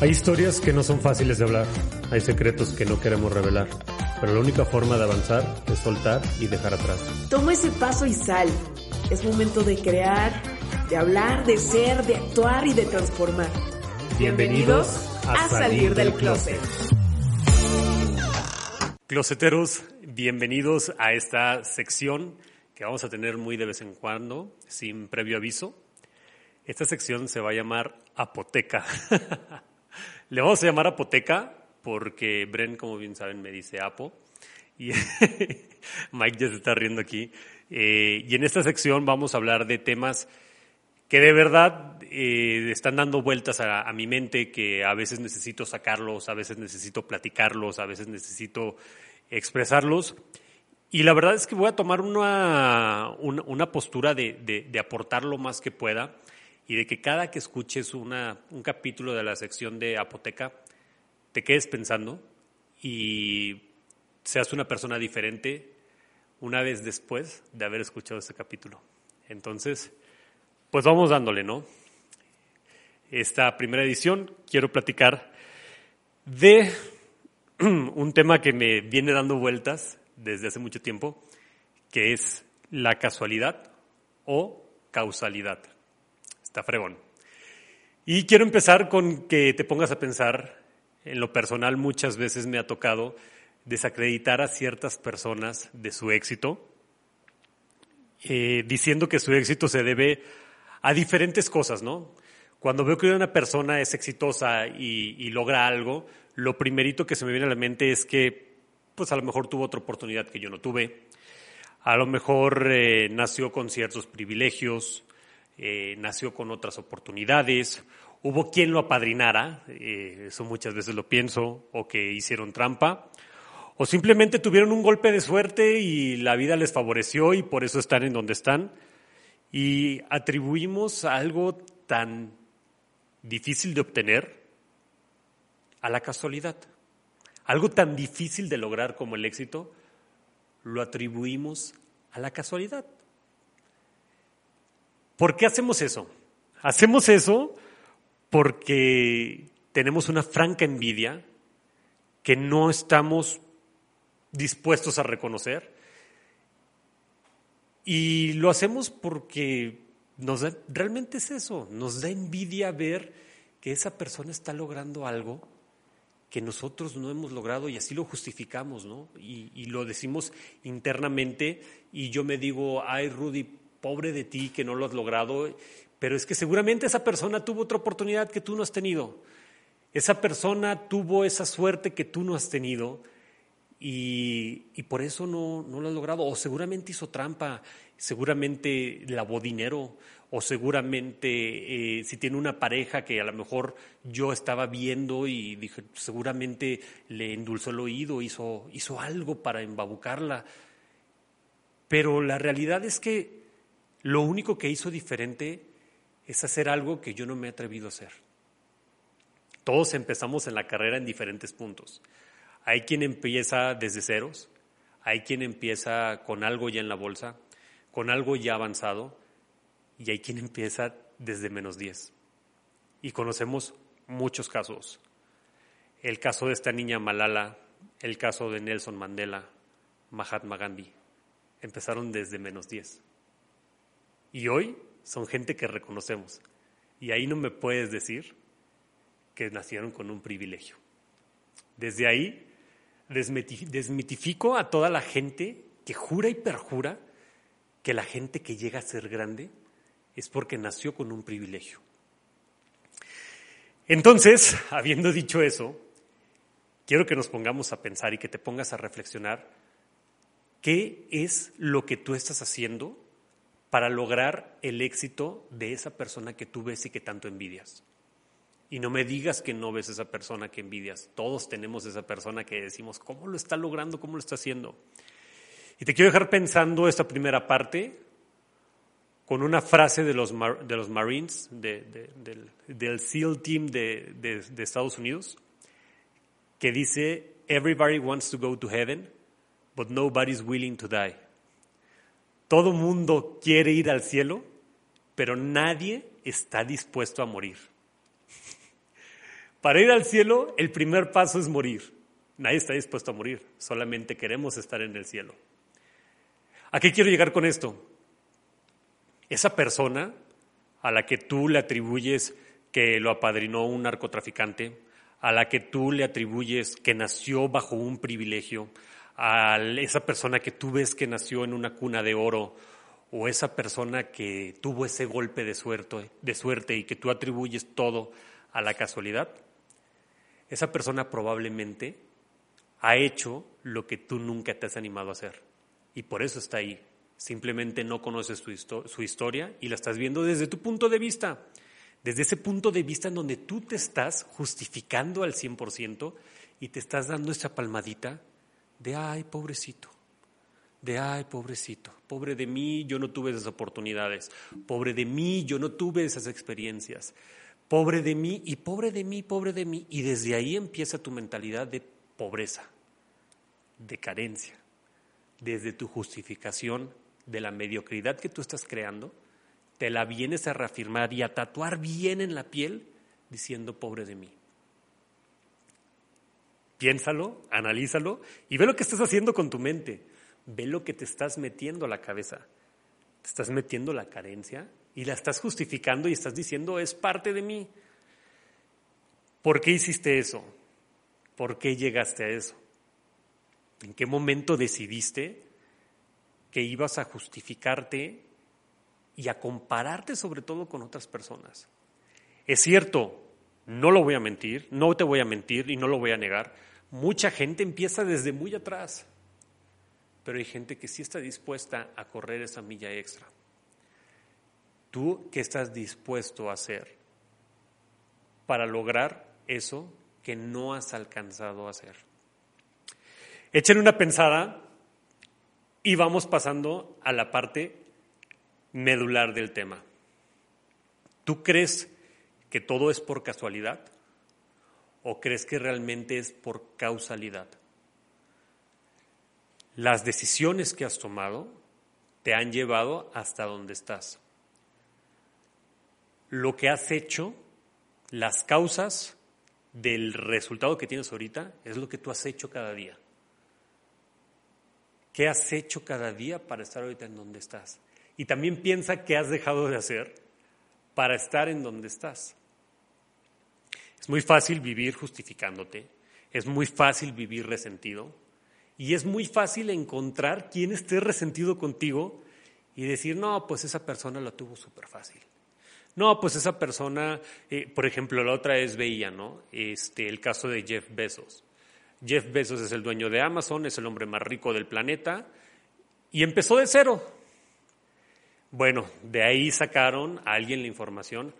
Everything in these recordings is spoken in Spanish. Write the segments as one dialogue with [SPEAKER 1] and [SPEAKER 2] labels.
[SPEAKER 1] Hay historias que no son fáciles de hablar, hay secretos que no queremos revelar, pero la única forma de avanzar es soltar y dejar atrás.
[SPEAKER 2] Toma ese paso y sal. Es momento de crear, de hablar, de ser, de actuar y de transformar. Bienvenidos a Salir del Closet.
[SPEAKER 1] Closeteros, bienvenidos a esta sección que vamos a tener muy de vez en cuando, sin previo aviso. Esta sección se va a llamar Apoteca. Le vamos a llamar Apoteca porque Bren, como bien saben, me dice Apo. Y Mike ya se está riendo aquí. Eh, y en esta sección vamos a hablar de temas que de verdad eh, están dando vueltas a, mi mente, que a veces necesito sacarlos, a veces necesito platicarlos, a veces necesito expresarlos. Y la verdad es que voy a tomar una, una, una postura de, de, de, aportar lo más que pueda y de que cada que escuches una, un capítulo de la sección de Apoteca, te quedes pensando y seas una persona diferente una vez después de haber escuchado este capítulo. Entonces, pues vamos dándole, ¿no? Esta primera edición quiero platicar de un tema que me viene dando vueltas desde hace mucho tiempo, que es la casualidad o causalidad. Fregón. Y quiero empezar con que te pongas a pensar, en lo personal muchas veces me ha tocado desacreditar a ciertas personas de su éxito, eh, diciendo que su éxito se debe a diferentes cosas, ¿no? Cuando veo que una persona es exitosa y, y logra algo, lo primerito que se me viene a la mente es que pues a lo mejor tuvo otra oportunidad que yo no tuve, a lo mejor eh, nació con ciertos privilegios, eh, nació con otras oportunidades, hubo quien lo apadrinara, eh, eso muchas veces lo pienso, o que hicieron trampa, o simplemente tuvieron un golpe de suerte y la vida les favoreció y por eso están en donde están. Y atribuimos algo tan difícil de obtener a la casualidad. Algo tan difícil de lograr como el éxito, lo atribuimos a la casualidad. ¿Por qué hacemos eso? Hacemos eso porque tenemos una franca envidia que no estamos dispuestos a reconocer. Y lo hacemos porque nos da, realmente es eso, nos da envidia ver que esa persona está logrando algo que nosotros no hemos logrado y así lo justificamos, ¿no? Y, y, lo decimos internamente y yo me digo, ay Rudy, pobre de ti que no lo has logrado, pero es que seguramente esa persona tuvo otra oportunidad que tú no has tenido. Esa persona tuvo esa suerte que tú no has tenido y, y por eso no, no lo has logrado. O seguramente hizo trampa, seguramente lavó dinero, o seguramente eh, si tiene una pareja que a lo mejor yo estaba viendo y dije, seguramente le endulzó el oído, hizo, hizo algo para embabucarla. Pero la realidad es que lo único que hizo diferente es hacer algo que yo no me he atrevido a hacer. Todos empezamos en la carrera en diferentes puntos. Hay quien empieza desde ceros, hay quien empieza con algo ya en la bolsa, con algo ya avanzado, y hay quien empieza desde menos 10. Y conocemos muchos casos. El caso de esta niña Malala, el caso de Nelson Mandela, Mahatma Gandhi, empezaron desde menos 10. Y hoy son gente que reconocemos. Y ahí no me puedes decir que nacieron con un privilegio. Desde ahí desmitifico a toda la gente que jura y perjura que la gente que llega a ser grande es porque nació con un privilegio. Entonces, habiendo dicho eso, quiero que nos pongamos a pensar y que te pongas a reflexionar qué es lo que tú estás haciendo para lograr el éxito de esa persona que tú ves y que tanto envidias. Y no me digas que no ves esa persona que envidias. Todos tenemos esa persona que decimos, ¿cómo lo está logrando? ¿Cómo lo está haciendo? Y te quiero dejar pensando esta primera parte con una frase de los, Marines, del, del, SEAL Team de, Estados Unidos, que dice, Everybody wants to go to heaven, but nobody's willing to die. Todo mundo quiere ir al cielo, pero nadie está dispuesto a morir. Para ir al cielo, el primer paso es morir. Nadie está dispuesto a morir, solamente queremos estar en el cielo. ¿A qué quiero llegar con esto? Esa persona a la que tú le atribuyes que lo apadrinó un narcotraficante, a la que tú le atribuyes que nació bajo un privilegio, a esa persona que tú ves que nació en una cuna de oro, o esa persona que tuvo ese golpe de suerte, de suerte y que tú atribuyes todo a la casualidad, esa persona probablemente ha hecho lo que tú nunca te has animado a hacer. Y por eso está ahí. Simplemente no conoces su, historia y la estás viendo desde tu punto de vista. Desde ese punto de vista en donde tú te estás justificando al 100% y te estás dando esa palmadita de, ay, pobrecito, de, ay, pobrecito, pobre de mí, yo no tuve esas oportunidades, pobre de mí, yo no tuve esas experiencias, pobre de mí y pobre de mí, pobre de mí. Y desde ahí empieza tu mentalidad de pobreza, de carencia desde tu justificación de la mediocridad que tú estás creando, te la vienes a reafirmar y a tatuar bien en la piel diciendo pobre de mí. Piénsalo, analízalo y ve lo que estás haciendo con tu mente. Ve lo que te estás metiendo a la cabeza. Te estás metiendo la carencia y la estás justificando y estás diciendo es parte de mí. ¿Por qué hiciste eso? ¿Por qué llegaste a eso? ¿En qué momento decidiste que ibas a justificarte y a compararte sobre todo con otras personas? Es cierto, no lo voy a mentir, no te voy a mentir y no lo voy a negar. Mucha gente empieza desde muy atrás, pero hay gente que sí está dispuesta a correr esa milla extra. ¿Tú qué estás dispuesto a hacer para lograr eso que no has alcanzado a hacer? Echen una pensada y vamos pasando a la parte medular del tema. ¿Tú crees que todo es por casualidad o crees que realmente es por causalidad? Las decisiones que has tomado te han llevado hasta donde estás. Lo que has hecho, las causas del resultado que tienes ahorita, es lo que tú has hecho cada día. ¿Qué has hecho cada día para estar ahorita en donde estás? Y también piensa qué has dejado de hacer para estar en donde estás. Es muy fácil vivir justificándote, es muy fácil vivir resentido y es muy fácil encontrar quien esté resentido contigo y decir, no, pues esa persona la tuvo súper fácil. No, pues esa persona, eh, por ejemplo, la otra es veía, ¿no? Este, el caso de Jeff Bezos. Jeff Bezos es el dueño de Amazon, es el hombre más rico del planeta y empezó de cero. Bueno, de ahí sacaron a alguien la información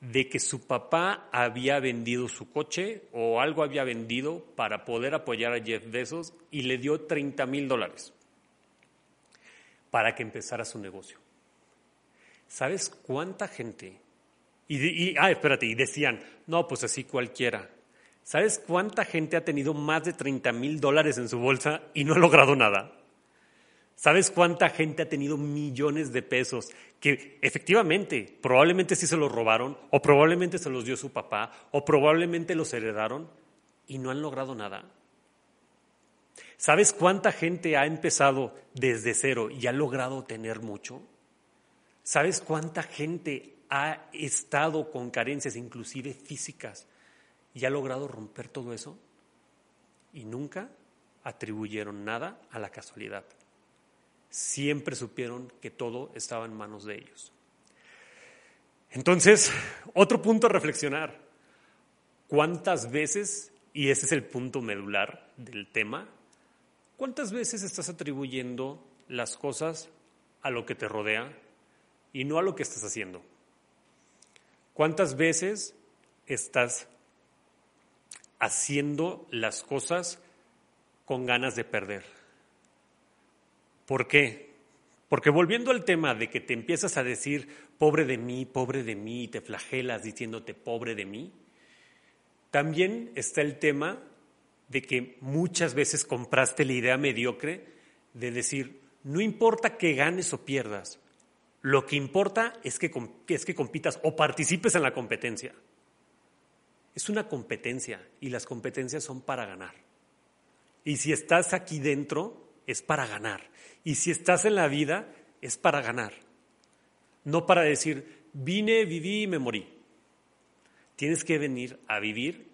[SPEAKER 1] de que su papá había vendido su coche o algo había vendido para poder apoyar a Jeff Bezos y le dio 30 mil dólares para que empezara su negocio. ¿Sabes cuánta gente? Y, y, ah, espérate, y decían, no, pues así cualquiera. ¿Sabes cuánta gente ha tenido más de 30 mil dólares en su bolsa y no ha logrado nada? ¿Sabes cuánta gente ha tenido millones de pesos que efectivamente, probablemente sí se los robaron, o probablemente se los dio su papá, o probablemente los heredaron y no han logrado nada? ¿Sabes cuánta gente ha empezado desde cero y ha logrado tener mucho? ¿Sabes cuánta gente ha estado con carencias, inclusive físicas, y ha logrado romper todo eso y nunca atribuyeron nada a la casualidad. Siempre supieron que todo estaba en manos de ellos. Entonces, otro punto a reflexionar. ¿Cuántas veces, y ese es el punto medular del tema, cuántas veces estás atribuyendo las cosas a lo que te rodea y no a lo que estás haciendo. ¿Cuántas veces estás haciendo las cosas con ganas de perder? ¿Por qué? Porque volviendo al tema de que te empiezas a decir, pobre de mí, pobre de mí, y te flagelas diciéndote, pobre de mí, también está el tema de que muchas veces compraste la idea mediocre de decir, no importa que ganes o pierdas, lo que importa es que, es que compitas o participes en la competencia. Es una competencia y las competencias son para ganar. Y si estás aquí dentro, es para ganar. Y si estás en la vida, es para ganar. No para decir, vine, viví y me morí. Tienes que venir a vivir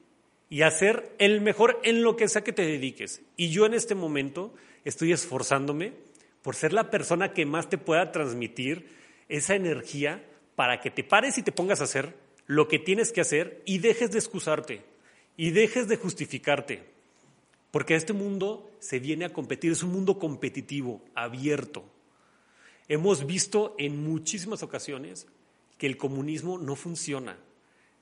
[SPEAKER 1] y a ser el mejor en lo que sea que te dediques. Y yo en este momento estoy esforzándome por ser la persona que más te pueda transmitir esa energía para que te pares y te pongas a hacer lo que tienes que hacer y dejes de excusarte y dejes de justificarte. Porque este mundo se viene a competir, es un mundo competitivo, abierto. Hemos visto en muchísimas ocasiones que el comunismo no funciona,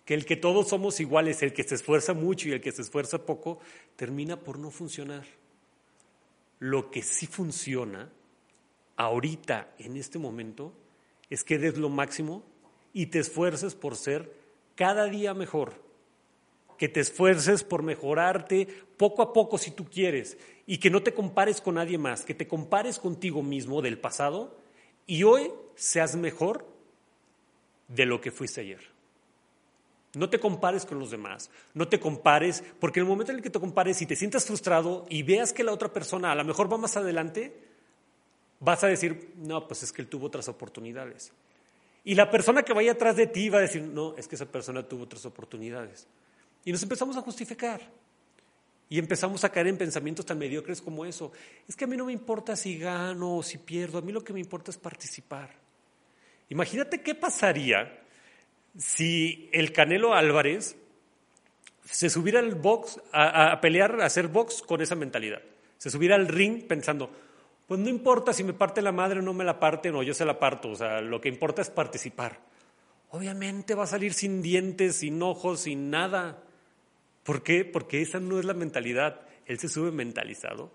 [SPEAKER 1] que el que todos somos iguales, el que se esfuerza mucho y el que se esfuerza poco, termina por no funcionar. Lo que sí funciona ahorita, en este momento, es que des lo máximo y te esfuerces por ser cada día mejor. Que te esfuerces por mejorarte poco a poco si tú quieres y que no te compares con nadie más, que te compares contigo mismo del pasado y hoy seas mejor de lo que fuiste ayer. No te compares con los demás, no te compares, porque en el momento en el que te compares y te sientas frustrado y veas que la otra persona a lo mejor va más adelante, vas a decir, no, pues es que él tuvo otras oportunidades. Y la persona que vaya atrás de ti va a decir, no, es que esa persona tuvo otras oportunidades. Y nos empezamos a justificar. Y empezamos a caer en pensamientos tan mediocres como eso. Es que a mí no me importa si gano o si pierdo, a mí lo que me importa es participar. Imagínate qué pasaría si el Canelo Álvarez se subiera al box, a, pelear, a hacer box con esa mentalidad. Se subiera al ring pensando, pues no importa si me parte la madre o no me la parte, o yo se la parto, o sea, lo que importa es participar. Obviamente va a salir sin dientes, sin ojos, sin nada. ¿Por qué? Porque esa no es la mentalidad. Él se sube mentalizado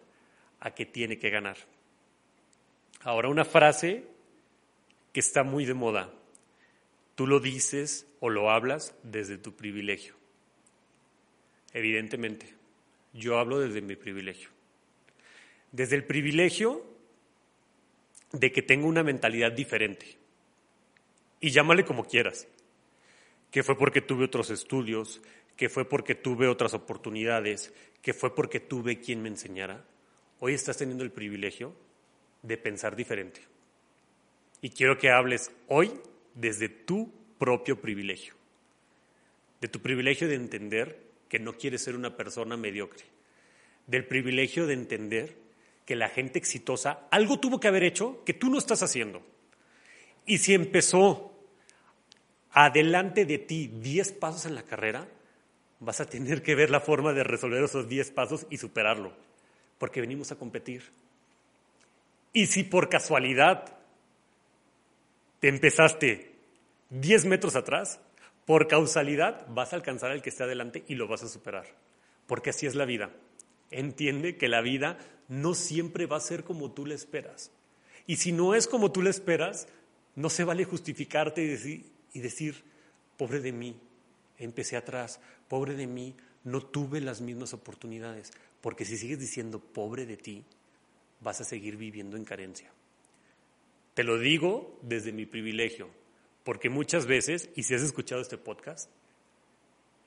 [SPEAKER 1] a que tiene que ganar. Ahora una frase que está muy de moda. Tú lo dices o lo hablas desde tu privilegio. Evidentemente, yo hablo desde mi privilegio. Desde el privilegio de que tengo una mentalidad diferente. Y llámale como quieras. Que fue porque tuve otros estudios, que fue porque tuve otras oportunidades, que fue porque tuve quien me enseñara. Hoy estás teniendo el privilegio de pensar diferente. Y quiero que hables hoy desde tu propio privilegio. De tu privilegio de entender que no quieres ser una persona mediocre. Del privilegio de entender que la gente exitosa algo tuvo que haber hecho que tú no estás haciendo. Y si empezó adelante de ti 10 pasos en la carrera, vas a tener que ver la forma de resolver esos 10 pasos y superarlo, porque venimos a competir. Y si por casualidad te empezaste 10 metros atrás, por causalidad vas a alcanzar al que esté adelante y lo vas a superar, porque así es la vida. Entiende que la vida no siempre va a ser como tú le esperas. Y si no es como tú le esperas, no se vale justificarte y decir, y decir, pobre de mí, empecé atrás, pobre de mí, no tuve las mismas oportunidades. Porque si sigues diciendo pobre de ti, vas a seguir viviendo en carencia. Te lo digo desde mi privilegio, porque muchas veces, y si has escuchado este podcast,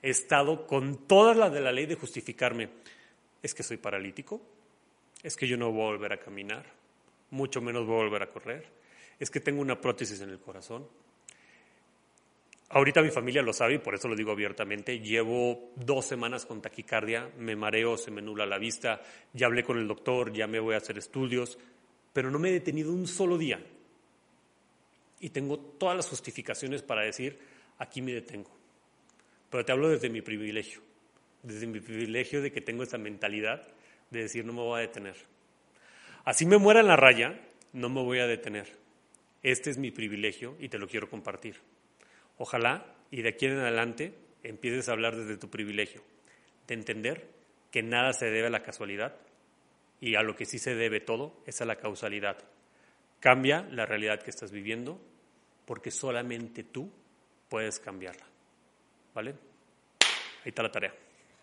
[SPEAKER 1] he estado con toda la de la ley de justificarme es que soy paralítico, es que yo no voy a volver a caminar, mucho menos voy a volver a correr, es que tengo una prótesis en el corazón. Ahorita mi familia lo sabe y por eso lo digo abiertamente. Llevo dos semanas con taquicardia, me mareo, se me nula la vista, ya hablé con el doctor, ya me voy a hacer estudios, pero no me he detenido un solo día. Y tengo todas las justificaciones para decir, aquí me detengo. Pero te hablo desde mi privilegio desde mi privilegio de que tengo esta mentalidad de decir no me voy a detener. Así me muera en la raya, no me voy a detener. este es mi privilegio y te lo quiero compartir. Ojalá y de aquí en adelante empieces a hablar desde tu privilegio, de entender que nada se debe a la casualidad y a lo que sí se debe todo es a la causalidad. Cambia la realidad que estás viviendo porque solamente tú puedes cambiarla. ¿Vale? Ahí está la tarea.